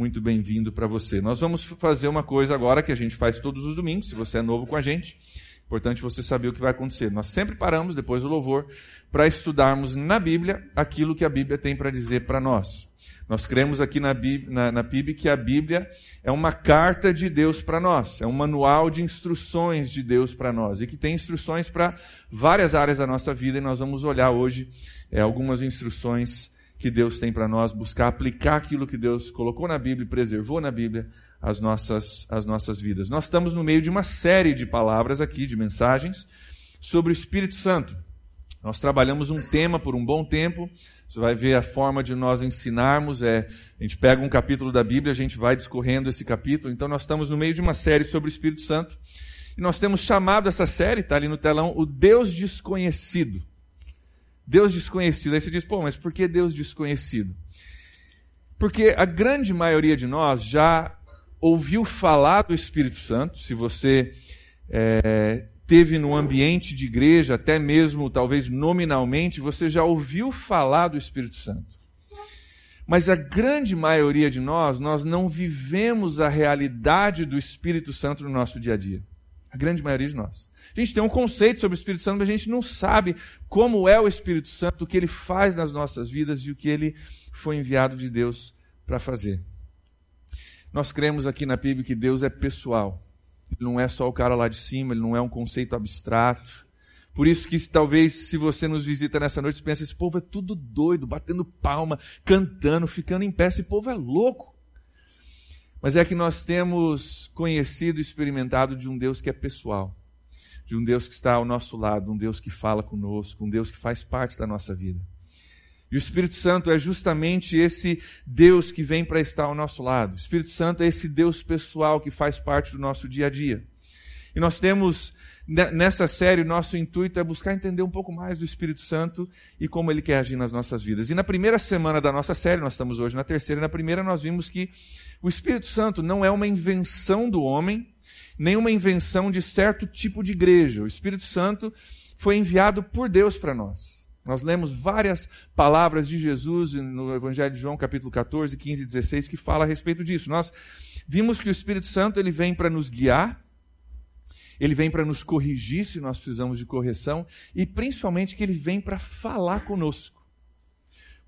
muito bem-vindo para você. Nós vamos fazer uma coisa agora que a gente faz todos os domingos, se você é novo com a gente. Importante você saber o que vai acontecer. Nós sempre paramos, depois do louvor, para estudarmos na Bíblia aquilo que a Bíblia tem para dizer para nós. Nós cremos aqui na, na, na PIB que a Bíblia é uma carta de Deus para nós, é um manual de instruções de Deus para nós e que tem instruções para várias áreas da nossa vida e nós vamos olhar hoje é, algumas instruções que Deus tem para nós, buscar aplicar aquilo que Deus colocou na Bíblia e preservou na Bíblia as nossas, as nossas vidas. Nós estamos no meio de uma série de palavras aqui, de mensagens, sobre o Espírito Santo. Nós trabalhamos um tema por um bom tempo. Você vai ver a forma de nós ensinarmos. É, a gente pega um capítulo da Bíblia, a gente vai discorrendo esse capítulo. Então nós estamos no meio de uma série sobre o Espírito Santo. E nós temos chamado essa série, está ali no telão, o Deus Desconhecido. Deus desconhecido. Aí você diz, pô, mas por que Deus desconhecido? Porque a grande maioria de nós já ouviu falar do Espírito Santo. Se você é, teve no ambiente de igreja, até mesmo talvez nominalmente, você já ouviu falar do Espírito Santo. Mas a grande maioria de nós, nós não vivemos a realidade do Espírito Santo no nosso dia a dia. A grande maioria de nós. A gente tem um conceito sobre o Espírito Santo, mas a gente não sabe como é o Espírito Santo, o que ele faz nas nossas vidas e o que ele foi enviado de Deus para fazer. Nós cremos aqui na PIB que Deus é pessoal. Ele não é só o cara lá de cima, ele não é um conceito abstrato. Por isso que talvez se você nos visita nessa noite, você pensa, esse povo é tudo doido, batendo palma, cantando, ficando em pé, esse povo é louco. Mas é que nós temos conhecido e experimentado de um Deus que é pessoal, de um Deus que está ao nosso lado, um Deus que fala conosco, um Deus que faz parte da nossa vida. E o Espírito Santo é justamente esse Deus que vem para estar ao nosso lado. O Espírito Santo é esse Deus pessoal que faz parte do nosso dia a dia. E nós temos, nessa série, nosso intuito é buscar entender um pouco mais do Espírito Santo e como ele quer agir nas nossas vidas. E na primeira semana da nossa série, nós estamos hoje na terceira, na primeira nós vimos que o Espírito Santo não é uma invenção do homem, nem uma invenção de certo tipo de igreja. O Espírito Santo foi enviado por Deus para nós. Nós lemos várias palavras de Jesus no Evangelho de João, capítulo 14, 15 e 16, que fala a respeito disso. Nós vimos que o Espírito Santo ele vem para nos guiar, ele vem para nos corrigir se nós precisamos de correção, e principalmente que ele vem para falar conosco.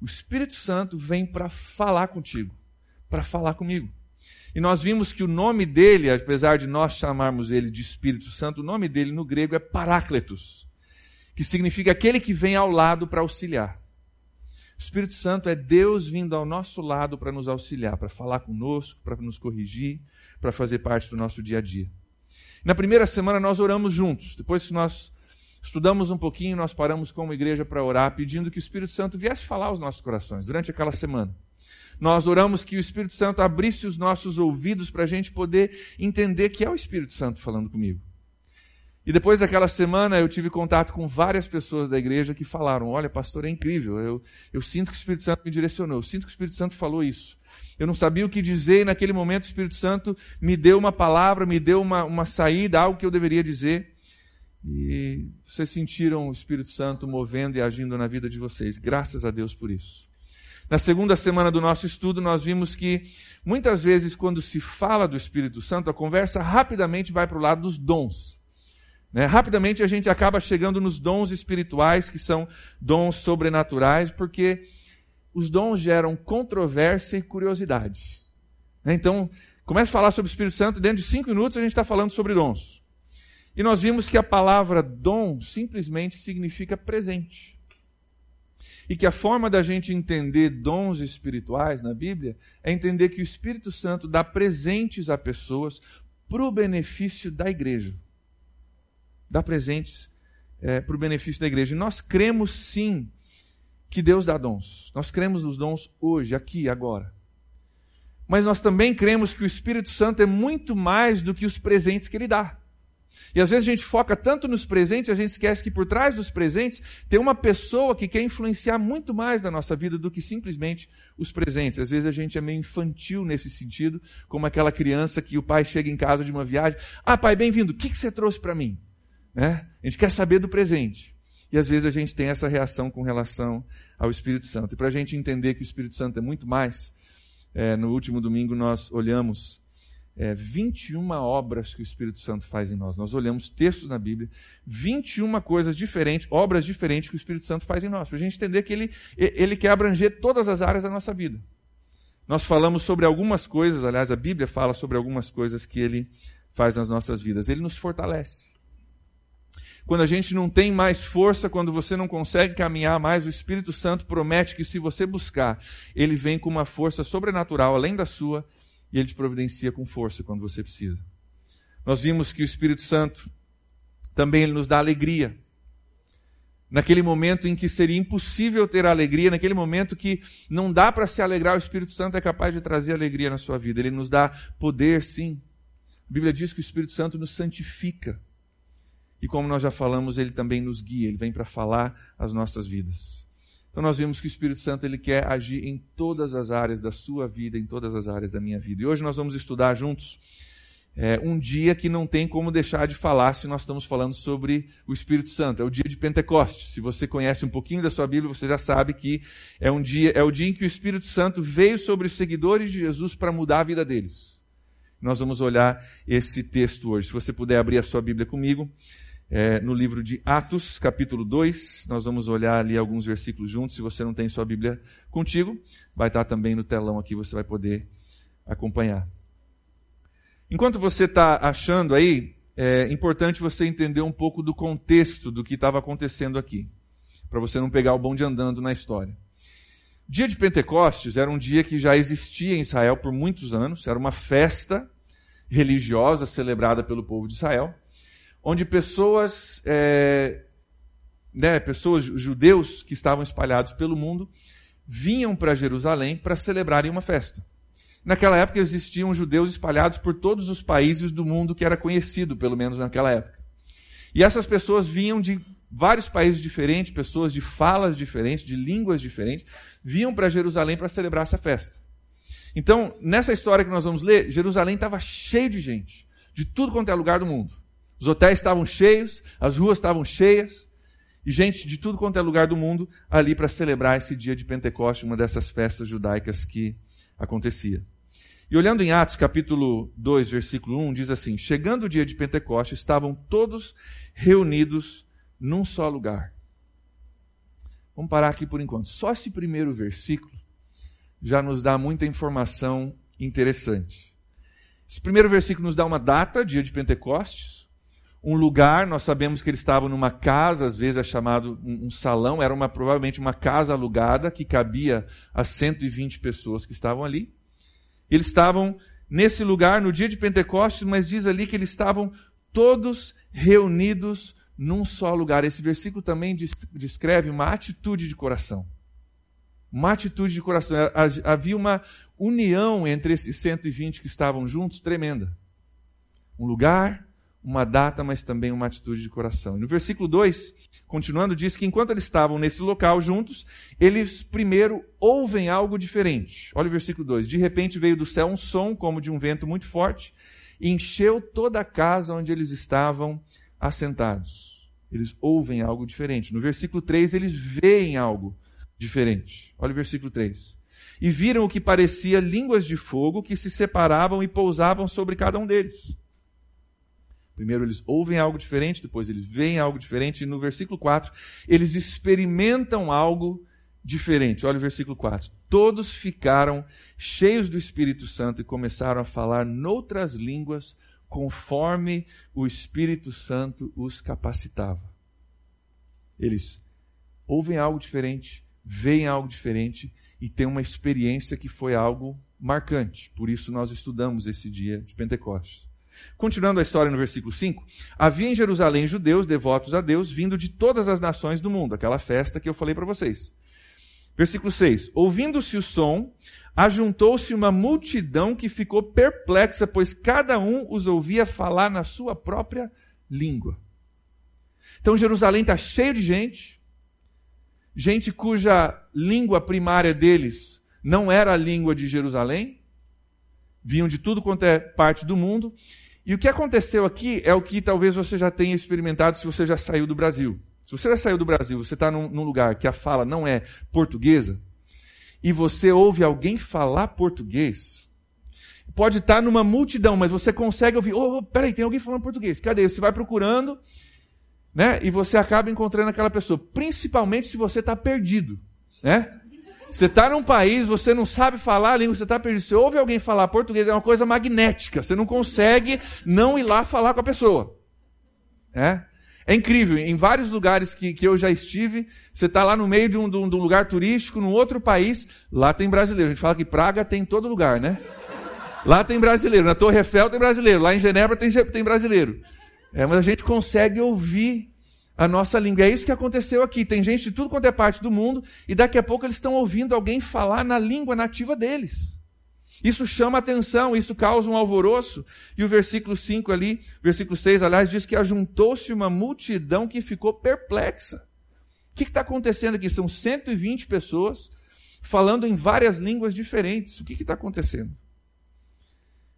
O Espírito Santo vem para falar contigo, para falar comigo. E nós vimos que o nome dele, apesar de nós chamarmos ele de Espírito Santo, o nome dele no grego é Parácletos que significa aquele que vem ao lado para auxiliar. O Espírito Santo é Deus vindo ao nosso lado para nos auxiliar, para falar conosco, para nos corrigir, para fazer parte do nosso dia a dia. Na primeira semana nós oramos juntos. Depois que nós estudamos um pouquinho, nós paramos como igreja para orar, pedindo que o Espírito Santo viesse falar aos nossos corações durante aquela semana. Nós oramos que o Espírito Santo abrisse os nossos ouvidos para a gente poder entender que é o Espírito Santo falando comigo. E depois daquela semana eu tive contato com várias pessoas da igreja que falaram: Olha, pastor, é incrível. Eu, eu sinto que o Espírito Santo me direcionou. Eu sinto que o Espírito Santo falou isso. Eu não sabia o que dizer e naquele momento o Espírito Santo me deu uma palavra, me deu uma, uma saída, algo que eu deveria dizer. E vocês sentiram o Espírito Santo movendo e agindo na vida de vocês. Graças a Deus por isso. Na segunda semana do nosso estudo, nós vimos que muitas vezes, quando se fala do Espírito Santo, a conversa rapidamente vai para o lado dos dons. Né? Rapidamente a gente acaba chegando nos dons espirituais, que são dons sobrenaturais, porque os dons geram controvérsia e curiosidade. Né? Então, começa a falar sobre o Espírito Santo, dentro de cinco minutos a gente está falando sobre dons. E nós vimos que a palavra dom simplesmente significa presente. E que a forma da gente entender dons espirituais na Bíblia é entender que o Espírito Santo dá presentes a pessoas para o benefício da igreja dá presentes é, para o benefício da igreja. E nós cremos sim que Deus dá dons. Nós cremos nos dons hoje, aqui, agora. Mas nós também cremos que o Espírito Santo é muito mais do que os presentes que ele dá. E às vezes a gente foca tanto nos presentes, a gente esquece que por trás dos presentes tem uma pessoa que quer influenciar muito mais na nossa vida do que simplesmente os presentes. Às vezes a gente é meio infantil nesse sentido, como aquela criança que o pai chega em casa de uma viagem. Ah, pai, bem-vindo, o que, que você trouxe para mim? Né? A gente quer saber do presente. E às vezes a gente tem essa reação com relação ao Espírito Santo. E para a gente entender que o Espírito Santo é muito mais É, no último domingo nós olhamos é, 21 obras que o Espírito Santo faz em nós. Nós olhamos textos na Bíblia, 21 coisas diferentes, obras diferentes que o Espírito Santo faz em nós, para a gente entender que ele, ele quer abranger todas as áreas da nossa vida. Nós falamos sobre algumas coisas, aliás, a Bíblia fala sobre algumas coisas que ele faz nas nossas vidas. Ele nos fortalece. Quando a gente não tem mais força, quando você não consegue caminhar mais, o Espírito Santo promete que se você buscar, ele vem com uma força sobrenatural além da sua e ele te providencia com força quando você precisa. Nós vimos que o Espírito Santo também ele nos dá alegria. Naquele momento em que seria impossível ter alegria, naquele momento que não dá para se alegrar, o Espírito Santo é capaz de trazer alegria na sua vida. Ele nos dá poder, sim. A Bíblia diz que o Espírito Santo nos santifica. E como nós já falamos, ele também nos guia, ele vem para falar as nossas vidas. Então nós vimos que o Espírito Santo ele quer agir em todas as áreas da sua vida, em todas as áreas da minha vida. E hoje nós vamos estudar juntos é, um dia que não tem como deixar de falar se nós estamos falando sobre o Espírito Santo. É o dia de Pentecostes. Se você conhece um pouquinho da sua Bíblia, você já sabe que é um dia, é o dia em que o Espírito Santo veio sobre os seguidores de Jesus para mudar a vida deles. Nós vamos olhar esse texto hoje. Se você puder abrir a sua Bíblia comigo, é, no livro de Atos, capítulo 2. Nós vamos olhar ali alguns versículos juntos. Se você não tem sua Bíblia contigo, vai estar também no telão aqui, você vai poder acompanhar. Enquanto você está achando aí, é importante você entender um pouco do contexto do que estava acontecendo aqui, para você não pegar o bonde andando na história. Dia de Pentecostes era um dia que já existia em Israel por muitos anos, era uma festa religiosa celebrada pelo povo de Israel onde pessoas, é, né, pessoas judeus que estavam espalhados pelo mundo vinham para Jerusalém para celebrarem uma festa. Naquela época existiam judeus espalhados por todos os países do mundo que era conhecido, pelo menos naquela época. E essas pessoas vinham de vários países diferentes, pessoas de falas diferentes, de línguas diferentes, vinham para Jerusalém para celebrar essa festa. Então, nessa história que nós vamos ler, Jerusalém estava cheio de gente, de tudo quanto é lugar do mundo. Os hotéis estavam cheios, as ruas estavam cheias, e gente de tudo quanto é lugar do mundo ali para celebrar esse dia de Pentecostes, uma dessas festas judaicas que acontecia. E olhando em Atos capítulo 2, versículo 1, diz assim: Chegando o dia de Pentecostes, estavam todos reunidos num só lugar. Vamos parar aqui por enquanto. Só esse primeiro versículo já nos dá muita informação interessante. Esse primeiro versículo nos dá uma data, dia de Pentecostes, um lugar, nós sabemos que eles estavam numa casa, às vezes é chamado um, salão, era uma, provavelmente uma casa alugada que cabia a 120 pessoas que estavam ali. Eles estavam nesse lugar no dia de Pentecostes, mas diz ali que eles estavam todos reunidos num só lugar. Esse versículo também descreve uma atitude de coração. Uma atitude de coração. Havia uma união entre esses 120 que estavam juntos tremenda. Um lugar, uma data, mas também uma atitude de coração. E no versículo 2, continuando, diz que enquanto eles estavam nesse local juntos, eles primeiro ouvem algo diferente. Olha o versículo 2: De repente veio do céu um som como de um vento muito forte, e encheu toda a casa onde eles estavam assentados. Eles ouvem algo diferente. No versículo 3, eles veem algo diferente. Olha o versículo 3. E viram o que parecia línguas de fogo que se separavam e pousavam sobre cada um deles. Primeiro eles ouvem algo diferente, depois eles veem algo diferente, e no versículo 4, eles experimentam algo diferente. Olha o versículo 4. Todos ficaram cheios do Espírito Santo e começaram a falar noutras línguas, conforme o Espírito Santo os capacitava. Eles ouvem algo diferente, veem algo diferente e têm uma experiência que foi algo marcante. Por isso nós estudamos esse dia de Pentecostes. Continuando a história no versículo 5, havia em Jerusalém judeus devotos a Deus vindo de todas as nações do mundo, aquela festa que eu falei para vocês. Versículo 6: Ouvindo-se o som, ajuntou-se uma multidão que ficou perplexa, pois cada um os ouvia falar na sua própria língua. Então Jerusalém está cheio de gente, gente cuja língua primária deles não era a língua de Jerusalém, vinham de tudo quanto é parte do mundo, e o que aconteceu aqui é o que talvez você já tenha experimentado se você já saiu do Brasil. Se você já saiu do Brasil, você está num, num, lugar que a fala não é portuguesa, e você ouve alguém falar português, pode estar numa multidão, mas você consegue ouvir, oh, peraí, tem alguém falando português, cadê? Você vai procurando, né? E você acaba encontrando aquela pessoa, principalmente se você está perdido, né? Você está num país, você não sabe falar a língua, você está perdido. Você ouve alguém falar português, é uma coisa magnética. Você não consegue não ir lá falar com a pessoa. É? É incrível. Em vários lugares que, que eu já estive, você está lá no meio de um, de um, lugar turístico, num outro país, lá tem brasileiro. A gente fala que Praga tem em todo lugar, né? Lá tem brasileiro. Na Torre Eiffel tem brasileiro. Lá em Genebra tem, tem brasileiro. É, mas a gente consegue ouvir a nossa língua. É isso que aconteceu aqui. Tem gente de tudo quanto é parte do mundo e daqui a pouco eles estão ouvindo alguém falar na língua nativa deles. Isso chama atenção, isso causa um alvoroço. E o versículo 5 ali, versículo 6, aliás, diz que ajuntou-se uma multidão que ficou perplexa. O que está acontecendo aqui? São 120 pessoas falando em várias línguas diferentes. O que está acontecendo?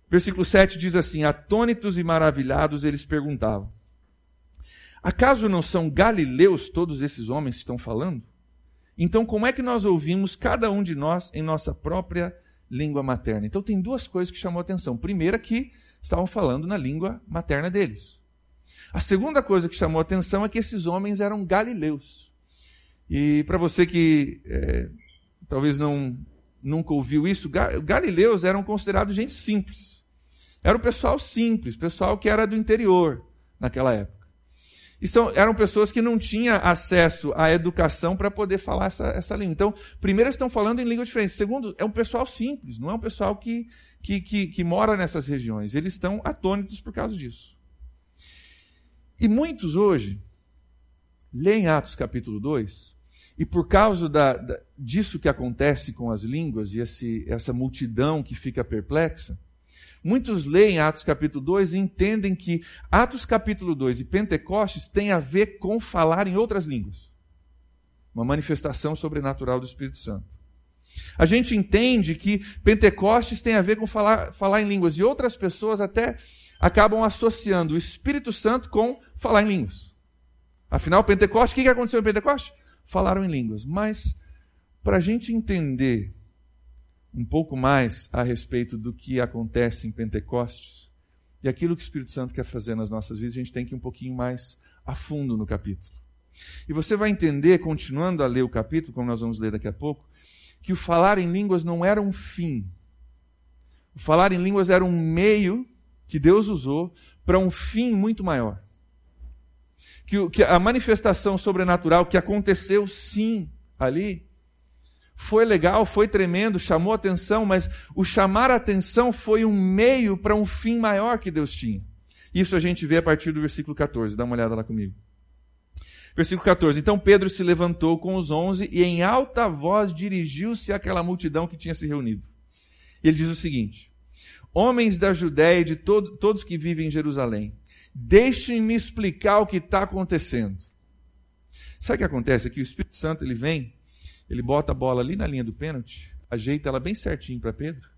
Versículo 7 diz assim: Atônitos e maravilhados, eles perguntavam: Acaso não são galileus todos esses homens que estão falando? Então, como é que nós ouvimos cada um de nós em nossa própria língua materna? Então, tem duas coisas que chamou a atenção. Primeira, que estavam falando na língua materna deles. A segunda coisa que chamou a atenção é que esses homens eram galileus. E para você que é, talvez não nunca ouviu isso, galileus eram considerados gente simples. Era o pessoal simples, pessoal que era do interior naquela época. E são, eram pessoas que não tinham acesso à educação para poder falar essa, essa língua. Então, primeiro, estão falando em língua diferente. Segundo, é um pessoal simples, não é um pessoal que, que, que, que mora nessas regiões. Eles estão atônitos por causa disso. E muitos hoje leem Atos capítulo 2, e por causa da, da, disso que acontece com as línguas e esse, essa multidão que fica perplexa, Muitos leem Atos capítulo 2 e entendem que Atos capítulo 2 e Pentecostes têm a ver com falar em outras línguas. Uma manifestação sobrenatural do Espírito Santo. A gente entende que Pentecostes tem a ver com falar, falar em línguas e outras pessoas até acabam associando o Espírito Santo com falar em línguas. Afinal, Pentecostes, o que aconteceu em Pentecostes? Falaram em línguas. Mas, para a gente entender um pouco mais a respeito do que acontece em Pentecostes e aquilo que o Espírito Santo quer fazer nas nossas vidas, a gente tem que ir um pouquinho mais a fundo no capítulo. E você vai entender, continuando a ler o capítulo, como nós vamos ler daqui a pouco, que o falar em línguas não era um fim. O falar em línguas era um meio que Deus usou para um fim muito maior. Que, que a manifestação sobrenatural que aconteceu sim ali foi legal, foi tremendo, chamou atenção, mas o chamar atenção foi um meio para um fim maior que Deus tinha. Isso a gente vê a partir do versículo 14. Dá uma olhada lá comigo. Versículo 14. Então Pedro se levantou com os onze e em alta voz dirigiu-se àquela multidão que tinha se reunido. Ele diz o seguinte: Homens da Judéia e de todo, todos que vivem em Jerusalém, deixem-me explicar o que está acontecendo. Sabe o que acontece? É que o Espírito Santo ele vem ele bota a bola ali na linha do pênalti, ajeita ela bem certinho para Pedro.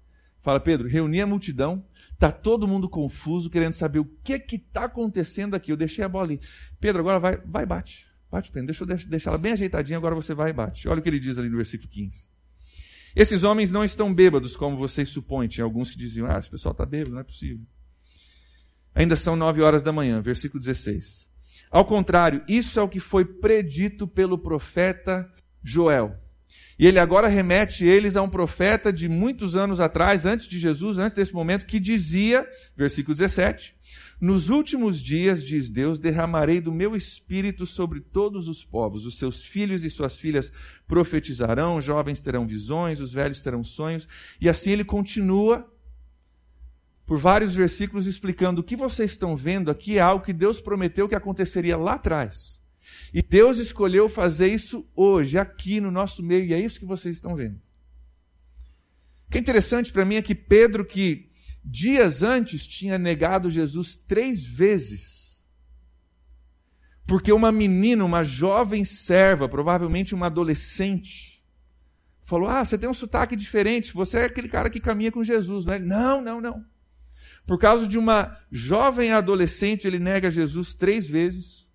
Fala, Pedro, reuni a multidão, tá todo mundo confuso, querendo saber o que que está acontecendo aqui. Eu deixei a bola ali. Pedro, agora vai, vai bate. Bate, Pedro. Deixa eu deixar ela bem ajeitadinha, agora você vai e bate. Olha o que ele diz ali no versículo 15. Esses homens não estão bêbados, como vocês supõem. Tinha alguns que diziam, ah, esse pessoal está bêbado, não é possível. Ainda são nove horas da manhã, versículo 16. Ao contrário, isso é o que foi predito pelo profeta Joel. E ele agora remete eles a um profeta de muitos anos atrás, antes de Jesus, antes desse momento, que dizia, versículo 17: Nos últimos dias, diz Deus, derramarei do meu espírito sobre todos os povos. Os seus filhos e suas filhas profetizarão, jovens terão visões, os velhos terão sonhos. E assim ele continua por vários versículos explicando o que vocês estão vendo aqui é algo que Deus prometeu que aconteceria lá atrás. E Deus escolheu fazer isso hoje, aqui no nosso meio, e é isso que vocês estão vendo. O que é interessante para mim é que Pedro, que dias antes tinha negado Jesus três vezes, porque uma menina, uma jovem serva, provavelmente uma adolescente, falou: Ah, você tem um sotaque diferente, você é aquele cara que caminha com Jesus, não é? Não, não, não. Por causa de uma jovem adolescente, ele nega Jesus três vezes.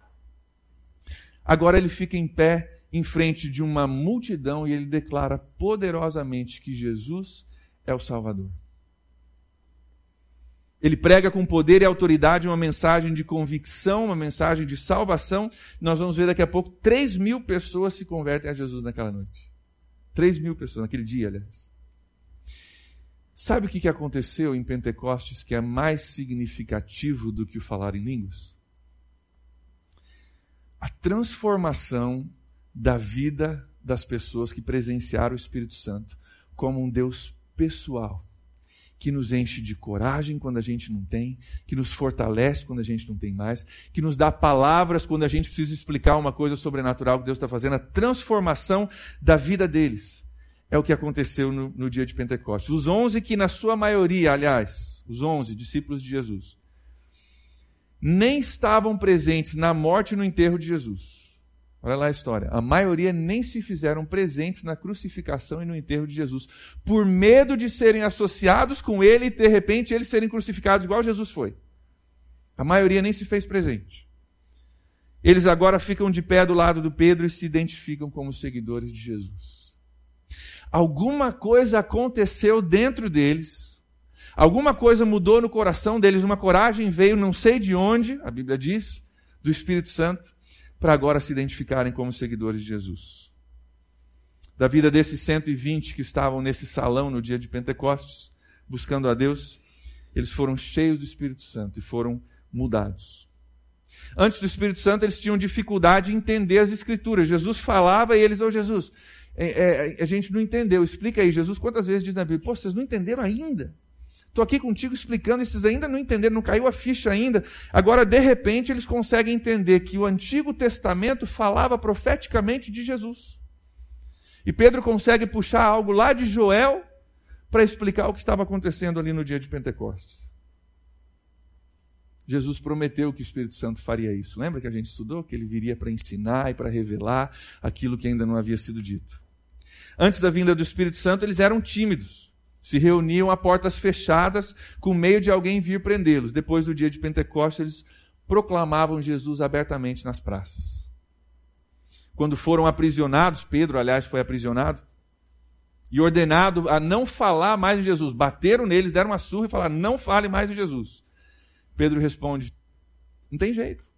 Agora ele fica em pé em frente de uma multidão e ele declara poderosamente que Jesus é o Salvador. Ele prega com poder e autoridade uma mensagem de convicção, uma mensagem de salvação. Nós vamos ver daqui a pouco, 3 mil pessoas se convertem a Jesus naquela noite. 3 mil pessoas, naquele dia, aliás. Sabe o que aconteceu em Pentecostes que é mais significativo do que o falar em línguas? A transformação da vida das pessoas que presenciaram o Espírito Santo como um Deus pessoal que nos enche de coragem quando a gente não tem, que nos fortalece quando a gente não tem mais, que nos dá palavras quando a gente precisa explicar uma coisa sobrenatural que Deus está fazendo, a transformação da vida deles. É o que aconteceu no, no dia de Pentecostes. Os onze que, na sua maioria, aliás, os onze discípulos de Jesus, nem estavam presentes na morte e no enterro de Jesus Olha lá a história. A maioria nem se fizeram presentes na crucificação e no enterro de Jesus, por medo de serem associados com ele e de repente eles serem crucificados igual Jesus foi. A maioria nem se fez presente. Eles agora ficam de pé do lado do Pedro e se identificam como seguidores de Jesus. Alguma coisa aconteceu dentro deles. Alguma coisa mudou no coração deles, uma coragem veio, não sei de onde, a Bíblia diz, do Espírito Santo para agora se identificarem como seguidores de Jesus. Da vida desses 120 que estavam nesse salão no dia de Pentecostes, buscando a Deus, eles foram cheios do Espírito Santo e foram mudados. Antes do Espírito Santo, eles tinham dificuldade em entender as Escrituras. Jesus falava e eles, ô oh, Jesus, é, é, a gente não entendeu. Explica aí, Jesus, quantas vezes diz na Bíblia? Pô, vocês não entenderam ainda? Estou aqui contigo explicando, esses ainda não entenderam, não caiu a ficha ainda. Agora, de repente, eles conseguem entender que o Antigo Testamento falava profeticamente de Jesus. E Pedro consegue puxar algo lá de Joel para explicar o que estava acontecendo ali no dia de Pentecostes. Jesus prometeu que o Espírito Santo faria isso. Lembra que a gente estudou? Que ele viria para ensinar e para revelar aquilo que ainda não havia sido dito. Antes da vinda do Espírito Santo, eles eram tímidos se reuniam a portas fechadas com medo de alguém vir prendê-los. Depois do dia de Pentecostes, eles proclamavam Jesus abertamente nas praças. Quando foram aprisionados, Pedro, aliás, foi aprisionado, e ordenado a não falar mais em Jesus. Bateram neles, deram uma surra e falaram: não fale mais em Jesus. Pedro responde: não tem jeito.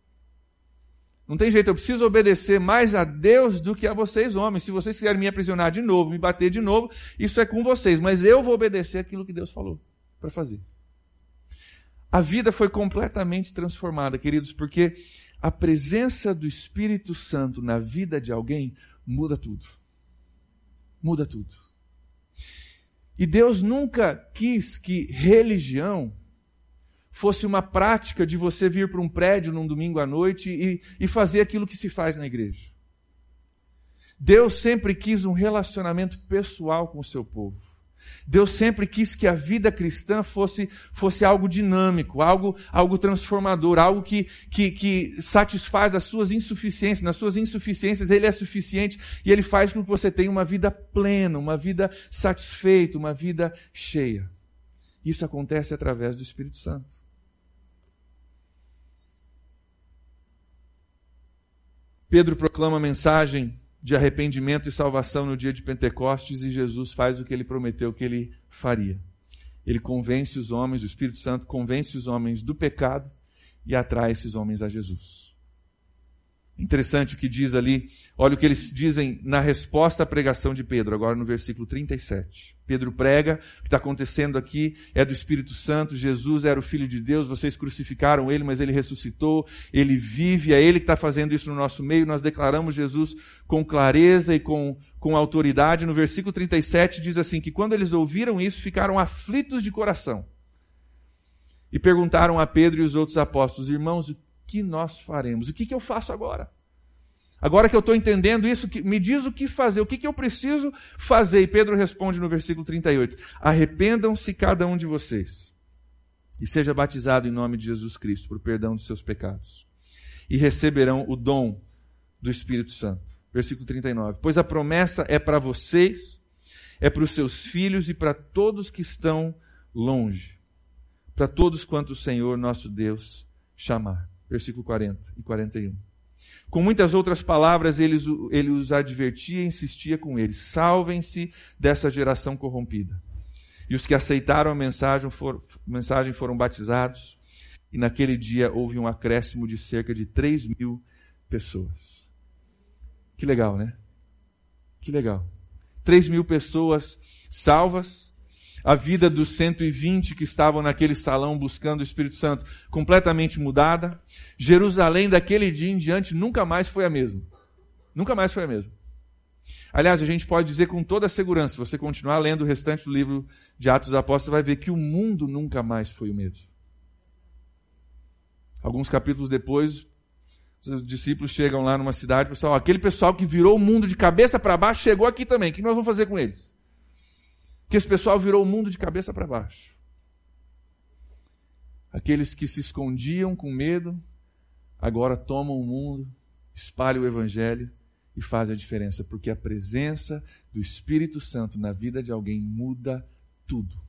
Não tem jeito, eu preciso obedecer mais a Deus do que a vocês, homens. Se vocês quiserem me aprisionar de novo, me bater de novo, isso é com vocês, mas eu vou obedecer aquilo que Deus falou para fazer. A vida foi completamente transformada, queridos, porque a presença do Espírito Santo na vida de alguém muda tudo. Muda tudo. E Deus nunca quis que religião fosse uma prática de você vir para um prédio num domingo à noite e, e fazer aquilo que se faz na igreja. Deus sempre quis um relacionamento pessoal com o seu povo. Deus sempre quis que a vida cristã fosse, fosse algo dinâmico, algo, algo transformador, algo que, que, que satisfaz as suas insuficiências. Nas suas insuficiências, Ele é suficiente e Ele faz com que você tenha uma vida plena, uma vida satisfeita, uma vida cheia. Isso acontece através do Espírito Santo. Pedro proclama a mensagem de arrependimento e salvação no dia de Pentecostes e Jesus faz o que ele prometeu que ele faria. Ele convence os homens, o Espírito Santo convence os homens do pecado e atrai esses homens a Jesus. Interessante o que diz ali, olha o que eles dizem na resposta à pregação de Pedro, agora no versículo 37. Pedro prega, o que está acontecendo aqui é do Espírito Santo, Jesus era o Filho de Deus, vocês crucificaram ele, mas ele ressuscitou, ele vive, é ele que está fazendo isso no nosso meio, nós declaramos Jesus com clareza e com, com autoridade. No versículo 37 diz assim: que quando eles ouviram isso, ficaram aflitos de coração e perguntaram a Pedro e os outros apóstolos: irmãos, que nós faremos? O que, que eu faço agora? Agora que eu estou entendendo isso, me diz o que fazer, o que, que eu preciso fazer. E Pedro responde no versículo 38: Arrependam-se cada um de vocês e seja batizado em nome de Jesus Cristo por perdão dos seus pecados, e receberão o dom do Espírito Santo. Versículo 39: Pois a promessa é para vocês, é para os seus filhos e para todos que estão longe, para todos quanto o Senhor nosso Deus chamar. Versículo 40 e 41. Com muitas outras palavras, ele, ele os advertia e insistia com eles: salvem-se dessa geração corrompida. E os que aceitaram a mensagem, for, mensagem foram batizados, e naquele dia houve um acréscimo de cerca de 3 mil pessoas. Que legal, né? Que legal. 3 mil pessoas salvas, a vida dos 120 que estavam naquele salão buscando o Espírito Santo completamente mudada. Jerusalém, daquele dia em diante, nunca mais foi a mesma. Nunca mais foi a mesma. Aliás, a gente pode dizer com toda segurança, se você continuar lendo o restante do livro de Atos dos Apóstolos, vai ver que o mundo nunca mais foi o mesmo. Alguns capítulos depois, os discípulos chegam lá numa cidade, pessoal, aquele pessoal que virou o mundo de cabeça para baixo chegou aqui também. O que nós vamos fazer com eles? Que esse pessoal virou o mundo de cabeça para baixo. Aqueles que se escondiam com medo, agora tomam o mundo, espalham o evangelho e fazem a diferença, porque a presença do Espírito Santo na vida de alguém muda tudo.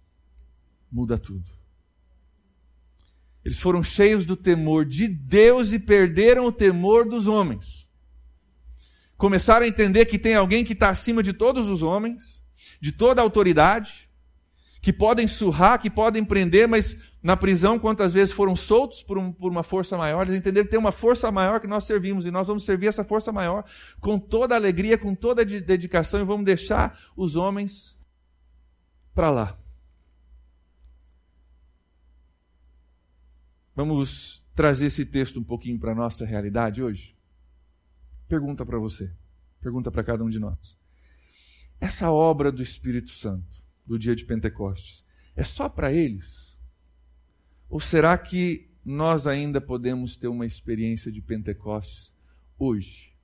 Muda tudo. Eles foram cheios do temor de Deus e perderam o temor dos homens. Começaram a entender que tem alguém que está acima de todos os homens de toda autoridade, que podem surrar, que podem prender, mas na prisão, quantas vezes foram soltos por, um, por uma força maior, eles entenderam que tem uma força maior que nós servimos, e nós vamos servir essa força maior com toda alegria, com toda dedicação, e vamos deixar os homens para lá. Vamos trazer esse texto um pouquinho para a nossa realidade hoje? Pergunta para você, pergunta para cada um de nós. Essa obra do Espírito Santo, do dia de Pentecostes, é só para eles? Ou será que nós ainda podemos ter uma experiência de Pentecostes hoje,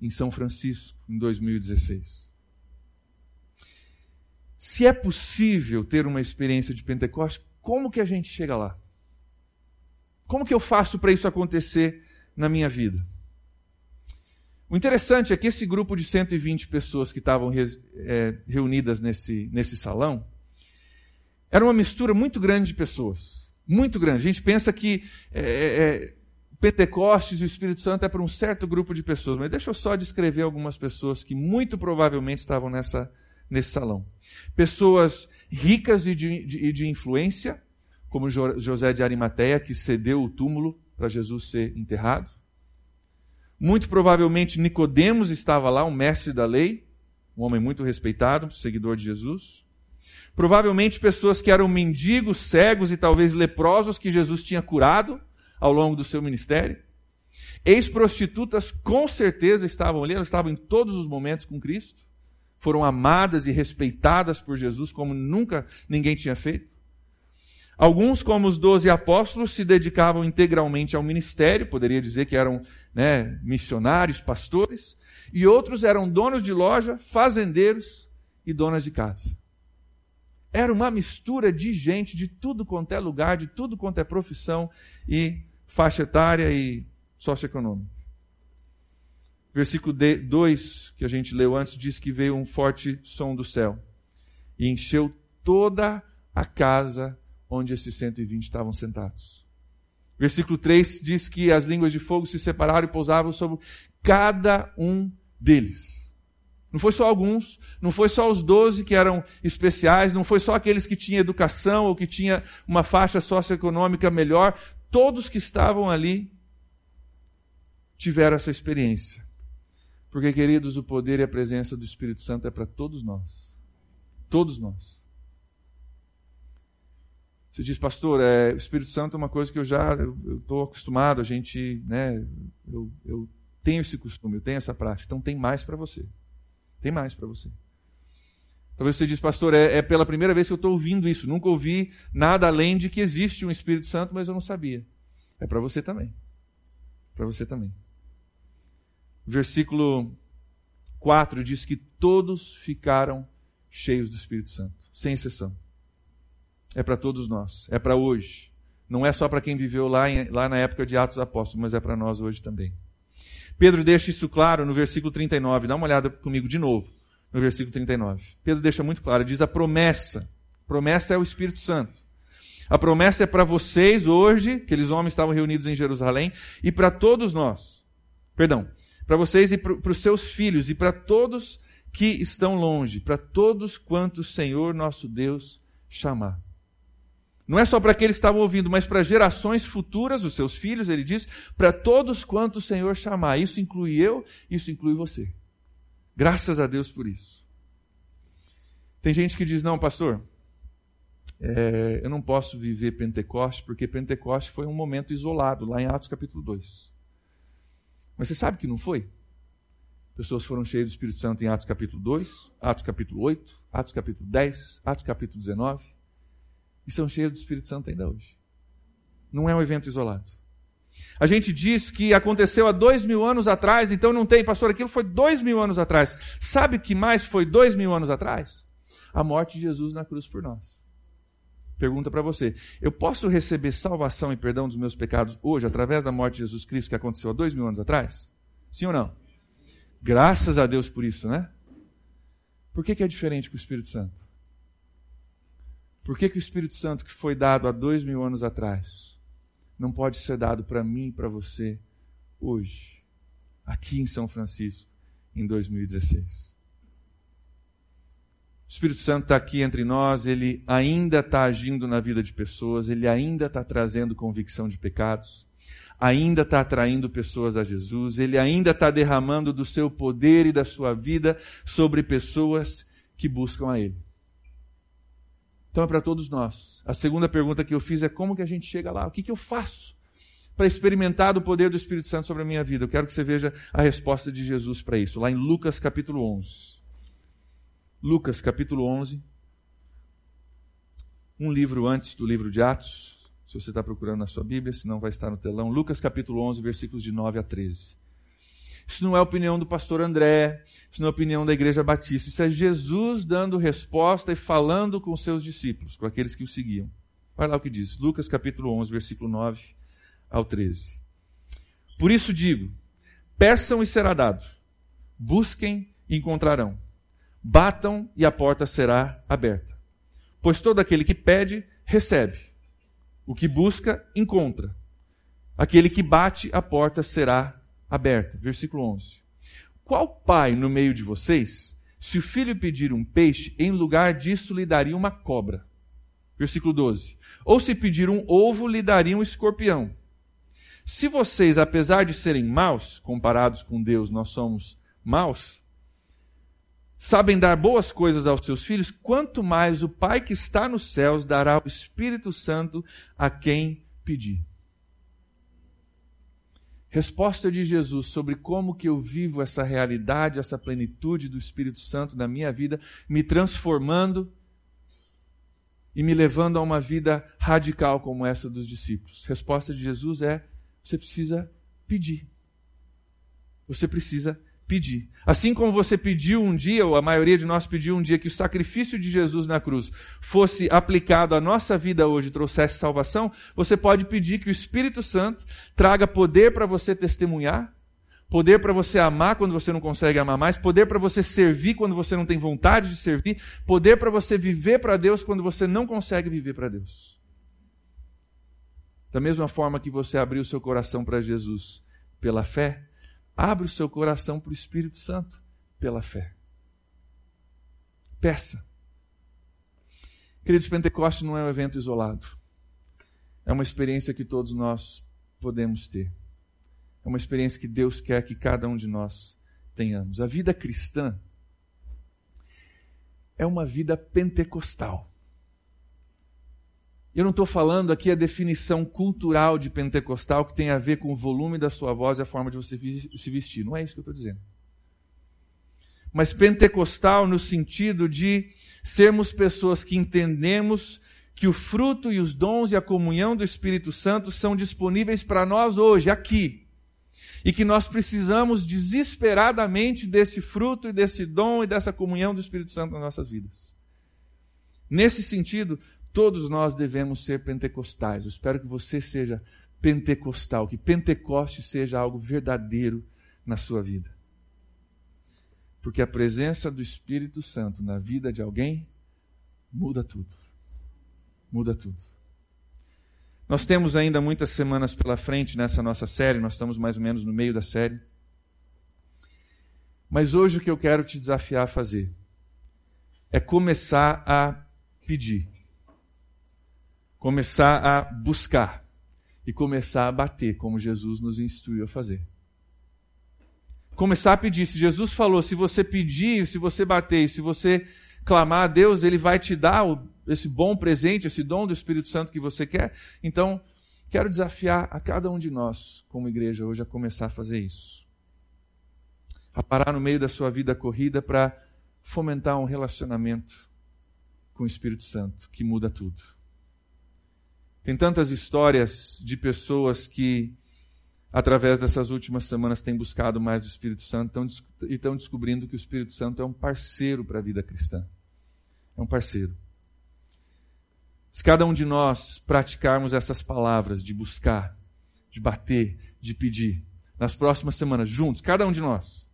em São Francisco, em 2016? Se é possível ter uma experiência de Pentecostes, como que a gente chega lá? Como que eu faço para isso acontecer na minha vida? O interessante é que esse grupo de 120 pessoas que estavam é, reunidas nesse, nesse salão era uma mistura muito grande de pessoas. Muito grande. A gente pensa que é, é, é, Pentecostes e o Espírito Santo é para um certo grupo de pessoas, mas deixa eu só descrever algumas pessoas que muito provavelmente estavam nessa, nesse salão. Pessoas ricas e de, de, de influência, como José de Arimateia, que cedeu o túmulo para Jesus ser enterrado. Muito provavelmente Nicodemos estava lá, um mestre da lei, um homem muito respeitado, seguidor de Jesus. Provavelmente pessoas que eram mendigos, cegos e talvez leprosos que Jesus tinha curado ao longo do seu ministério. Ex-prostitutas com certeza estavam ali, elas estavam em todos os momentos com Cristo. Foram amadas e respeitadas por Jesus como nunca ninguém tinha feito. Alguns, como os doze apóstolos, se dedicavam integralmente ao ministério, poderia dizer que eram né, missionários, pastores, e outros eram donos de loja, fazendeiros e donas de casa. Era uma mistura de gente de tudo quanto é lugar, de tudo quanto é profissão e faixa etária e socioeconômica. Versículo 2 que a gente leu antes diz que veio um forte som do céu e encheu toda a casa onde esses 120 estavam sentados. Versículo 3 diz que as línguas de fogo se separaram e pousavam sobre cada um deles. Não foi só alguns, não foi só os doze que eram especiais, não foi só aqueles que tinham educação ou que tinham uma faixa socioeconômica melhor. Todos que estavam ali tiveram essa experiência. Porque, queridos, o poder e a presença do Espírito Santo é para todos nós. Todos nós. Você diz, pastor, é, o Espírito Santo é uma coisa que eu já estou acostumado, a gente, né, eu, eu tenho esse costume, eu tenho essa prática. Então tem mais para você. Tem mais para você. Talvez você diz, pastor, é, é pela primeira vez que eu estou ouvindo isso. Nunca ouvi nada além de que existe um Espírito Santo, mas eu não sabia. É para você também. Para você também. Versículo 4 diz que todos ficaram cheios do Espírito Santo, sem exceção é para todos nós, é para hoje. Não é só para quem viveu lá, em, lá na época de Atos Apóstolos, mas é para nós hoje também. Pedro deixa isso claro no versículo 39. Dá uma olhada comigo de novo, no versículo 39. Pedro deixa muito claro, diz a promessa. Promessa é o Espírito Santo. A promessa é para vocês hoje, aqueles homens estavam reunidos em Jerusalém, e para todos nós. Perdão, para vocês e para os seus filhos e para todos que estão longe, para todos quantos o Senhor nosso Deus chamar. Não é só para aqueles que estavam ouvindo, mas para gerações futuras, os seus filhos, ele diz, para todos quantos o Senhor chamar. Isso inclui eu, isso inclui você. Graças a Deus por isso. Tem gente que diz, não, pastor, é, eu não posso viver Pentecoste, porque Pentecoste foi um momento isolado, lá em Atos capítulo 2. Mas você sabe que não foi? Pessoas foram cheias do Espírito Santo em Atos capítulo 2, Atos capítulo 8, Atos capítulo 10, Atos capítulo 19. E são cheias do Espírito Santo ainda hoje. Não é um evento isolado. A gente diz que aconteceu há dois mil anos atrás, então não tem, pastor, aquilo foi dois mil anos atrás. Sabe que mais foi dois mil anos atrás? A morte de Jesus na cruz por nós. Pergunta para você: eu posso receber salvação e perdão dos meus pecados hoje, através da morte de Jesus Cristo que aconteceu há dois mil anos atrás? Sim ou não? Graças a Deus por isso, né? Por que, que é diferente com o Espírito Santo? Por que, que o Espírito Santo que foi dado há dois mil anos atrás não pode ser dado para mim e para você hoje, aqui em São Francisco, em 2016? O Espírito Santo está aqui entre nós, ele ainda está agindo na vida de pessoas, ele ainda está trazendo convicção de pecados ainda está atraindo pessoas a Jesus, ele ainda está derramando do seu poder e da sua vida sobre pessoas que buscam a ele. Então é para todos nós. A segunda pergunta que eu fiz é como que a gente chega lá? O que, que eu faço para experimentar o poder do Espírito Santo sobre a minha vida? Eu quero que você veja a resposta de Jesus para isso, lá em Lucas capítulo 11. Lucas capítulo 11, um livro antes do livro de Atos, se você está procurando na sua Bíblia, senão vai estar no telão. Lucas capítulo 11, versículos de 9 a 13. Isso não é opinião do pastor André, isso não é opinião da igreja batista, isso é Jesus dando resposta e falando com seus discípulos, com aqueles que o seguiam. Olha lá o que diz, Lucas capítulo 11, versículo 9 ao 13. Por isso digo: peçam e será dado, busquem e encontrarão, batam e a porta será aberta. Pois todo aquele que pede, recebe o que busca, encontra. Aquele que bate, a porta será aberta. Versículo 11. Qual pai no meio de vocês, se o filho pedir um peixe, em lugar disso lhe daria uma cobra? Versículo 12. Ou se pedir um ovo, lhe daria um escorpião. Se vocês, apesar de serem maus, comparados com Deus, nós somos maus, sabem dar boas coisas aos seus filhos, quanto mais o Pai que está nos céus dará o Espírito Santo a quem pedir. Resposta de Jesus sobre como que eu vivo essa realidade, essa plenitude do Espírito Santo na minha vida, me transformando e me levando a uma vida radical como essa dos discípulos. Resposta de Jesus é: você precisa pedir. Você precisa pedir. Assim como você pediu um dia, ou a maioria de nós pediu um dia, que o sacrifício de Jesus na cruz fosse aplicado à nossa vida hoje, trouxesse salvação, você pode pedir que o Espírito Santo traga poder para você testemunhar, poder para você amar quando você não consegue amar mais, poder para você servir quando você não tem vontade de servir, poder para você viver para Deus quando você não consegue viver para Deus. Da mesma forma que você abriu seu coração para Jesus pela fé, Abre o seu coração para o Espírito Santo pela fé. Peça. Queridos, Pentecoste não é um evento isolado. É uma experiência que todos nós podemos ter. É uma experiência que Deus quer que cada um de nós tenhamos. A vida cristã é uma vida pentecostal. Eu não estou falando aqui a definição cultural de pentecostal que tem a ver com o volume da sua voz e a forma de você se vestir. Não é isso que eu estou dizendo. Mas pentecostal no sentido de sermos pessoas que entendemos que o fruto e os dons e a comunhão do Espírito Santo são disponíveis para nós hoje, aqui. E que nós precisamos desesperadamente desse fruto e desse dom e dessa comunhão do Espírito Santo nas nossas vidas. Nesse sentido, Todos nós devemos ser pentecostais. Eu espero que você seja pentecostal, que Pentecoste seja algo verdadeiro na sua vida. Porque a presença do Espírito Santo na vida de alguém muda tudo. Muda tudo. Nós temos ainda muitas semanas pela frente nessa nossa série, nós estamos mais ou menos no meio da série. Mas hoje o que eu quero te desafiar a fazer é começar a pedir, começar a buscar e começar a bater, como Jesus nos instruiu a fazer. Começar a pedir. Se Jesus falou, se você pedir, se você bater, se você clamar a Deus, Ele vai te dar esse bom presente, esse dom do Espírito Santo que você quer. Então, quero desafiar a cada um de nós, como igreja, hoje, a começar a fazer isso. A parar no meio da sua vida corrida para fomentar um relacionamento com o Espírito Santo, que muda tudo. Tem tantas histórias de pessoas que, através dessas últimas semanas, têm buscado mais do Espírito Santo e estão descobrindo que o Espírito Santo é um parceiro para a vida cristã. É um parceiro. Se cada um de nós praticarmos essas palavras de buscar, de bater, de pedir, nas próximas semanas, juntos, cada um de nós,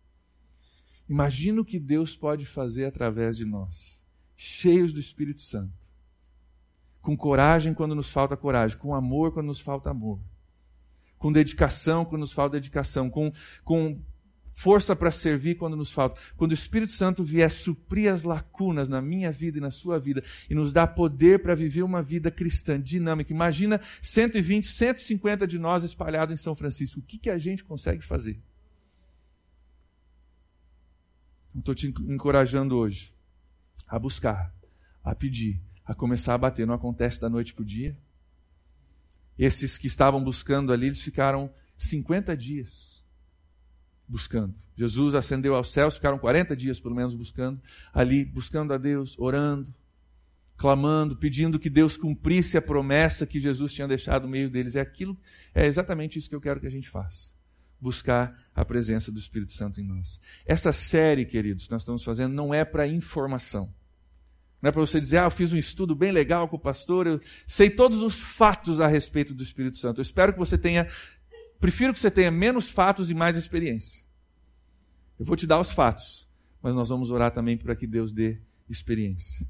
imagina o que Deus pode fazer através de nós, cheios do Espírito Santo, com coragem quando nos falta coragem, com amor quando nos falta amor, com dedicação quando nos falta dedicação, com, com força para servir quando nos falta. Quando o Espírito Santo vier suprir as lacunas na minha vida e na sua vida e nos dar poder para viver uma vida cristã dinâmica. Imagina 120, 150 de nós espalhados em São Francisco. O que, que a gente consegue fazer? Estou te encorajando hoje a buscar, a pedir, a começar a bater. Não acontece da noite para o dia. Esses que estavam buscando ali, eles ficaram 50 dias buscando. Jesus ascendeu aos céus, ficaram 40 dias pelo menos buscando, ali, buscando a Deus, orando, clamando, pedindo que Deus cumprisse a promessa que Jesus tinha deixado no meio deles. É aquilo, é exatamente isso que eu quero que a gente faça. Buscar a presença do Espírito Santo em nós. Essa série, queridos, que nós estamos fazendo não é para informação. Não é para você dizer, ah, eu fiz um estudo bem legal com o pastor, eu sei todos os fatos a respeito do Espírito Santo. Eu espero que você tenha prefiro que você tenha menos fatos e mais experiência. Eu vou te dar os fatos, mas nós vamos orar também para que Deus dê experiência.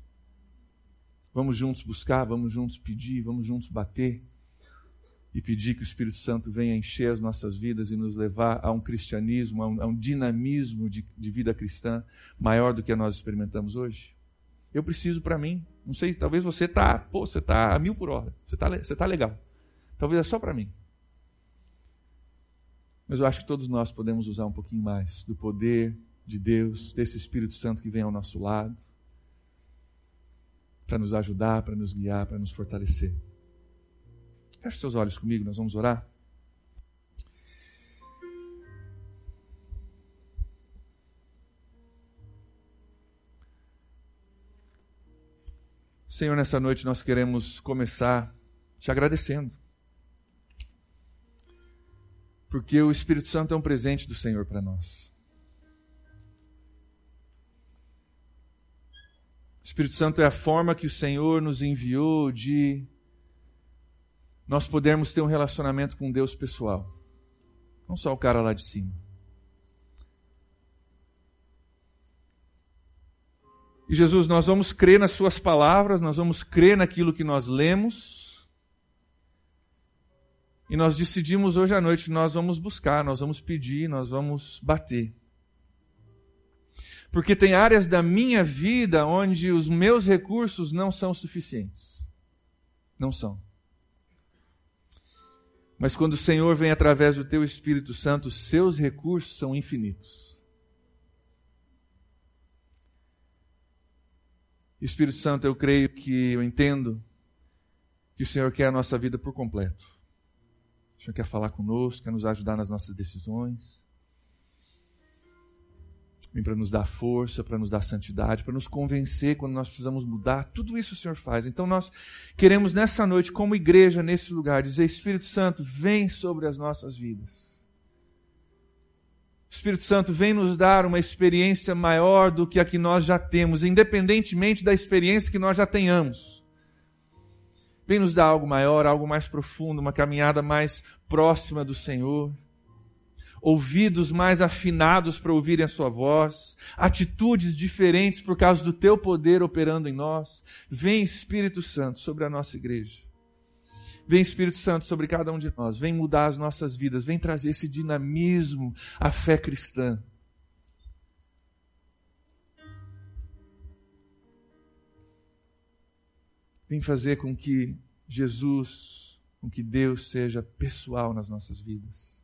Vamos juntos buscar, vamos juntos pedir, vamos juntos bater e pedir que o Espírito Santo venha encher as nossas vidas e nos levar a um cristianismo, a um, a um dinamismo de, de, vida cristã maior do que nós experimentamos hoje? Eu preciso para mim. Não sei, talvez você está, pô, você está a mil por hora. Você está você tá legal. Talvez é só para mim. Mas eu acho que todos nós podemos usar um pouquinho mais do poder de Deus, desse Espírito Santo que vem ao nosso lado, para nos ajudar, para nos guiar, para nos fortalecer. Feche seus olhos comigo, nós vamos orar. Senhor, nessa noite nós queremos começar te agradecendo. Porque o Espírito Santo é um presente do Senhor para nós. O Espírito Santo é a forma que o Senhor nos enviou de nós podermos ter um relacionamento com Deus pessoal. Não só o cara lá de cima. E Jesus, nós vamos crer nas Suas palavras, nós vamos crer naquilo que nós lemos, e nós decidimos hoje à noite, nós vamos buscar, nós vamos pedir, nós vamos bater. Porque tem áreas da minha vida onde os meus recursos não são suficientes. Não são. Mas quando o Senhor vem através do teu Espírito Santo, seus recursos são infinitos. Espírito Santo, eu creio que eu entendo que o Senhor quer a nossa vida por completo. O Senhor quer falar conosco, quer nos ajudar nas nossas decisões. Vem para nos dar força, para nos dar santidade, para nos convencer quando nós precisamos mudar. Tudo isso o Senhor faz. Então nós queremos nessa noite, como igreja, nesse lugar, dizer: Espírito Santo, vem sobre as nossas vidas. Espírito Santo, vem nos dar uma experiência maior do que a que nós já temos, independentemente da experiência que nós já tenhamos. Vem nos dar algo maior, algo mais profundo, uma caminhada mais próxima do Senhor. Ouvidos mais afinados para ouvirem a Sua voz, atitudes diferentes por causa do Teu poder operando em nós. Vem Espírito Santo sobre a nossa igreja. Vem Espírito Santo sobre cada um de nós, vem mudar as nossas vidas, vem trazer esse dinamismo à fé cristã. Vem fazer com que Jesus, com que Deus seja pessoal nas nossas vidas.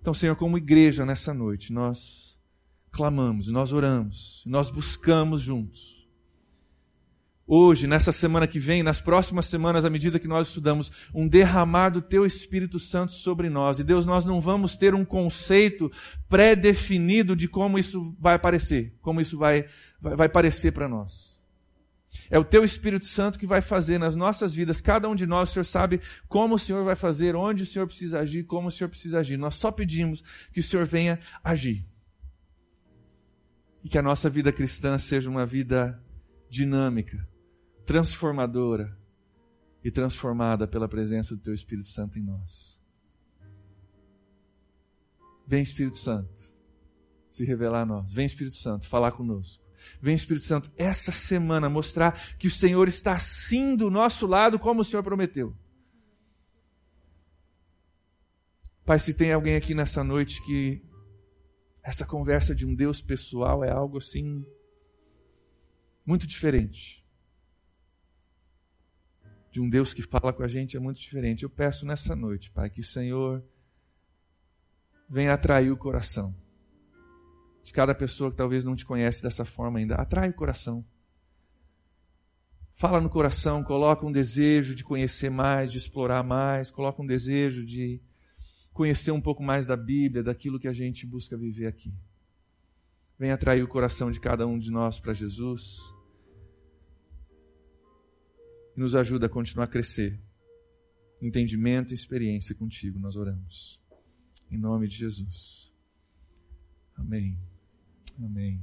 Então, Senhor, como igreja nessa noite, nós clamamos, nós oramos, nós buscamos juntos hoje, nessa semana que vem, nas próximas semanas, à medida que nós estudamos, um derramar do Teu Espírito Santo sobre nós. E Deus, nós não vamos ter um conceito pré-definido de como isso vai aparecer, como isso vai, vai, vai parecer para nós. É o Teu Espírito Santo que vai fazer nas nossas vidas, cada um de nós, o Senhor sabe como o Senhor vai fazer, onde o Senhor precisa agir, como o Senhor precisa agir. Nós só pedimos que o Senhor venha agir. E que a nossa vida cristã seja uma vida dinâmica, transformadora e transformada pela presença do Teu Espírito Santo em nós. Vem, Espírito Santo, se revelar a nós. Vem, Espírito Santo, falar conosco. Vem, Espírito Santo, essa semana mostrar que o Senhor está sim do nosso lado, como o Senhor prometeu. Pai, se tem alguém aqui nessa noite que essa conversa de um Deus pessoal é algo assim muito diferente de um Deus que fala com a gente é muito diferente. Eu peço nessa noite, Pai, que o Senhor venha atrair o coração de cada pessoa que talvez não te conhece dessa forma ainda. Atrai o coração. Fala no coração, coloca um desejo de conhecer mais, de explorar mais, coloca um desejo de conhecer um pouco mais da Bíblia, daquilo que a gente busca viver aqui. Venha atrair o coração de cada um de nós para Jesus e nos ajuda a continuar a crescer. Entendimento e experiência contigo, nós oramos. Em nome de Jesus. Amém. Amém.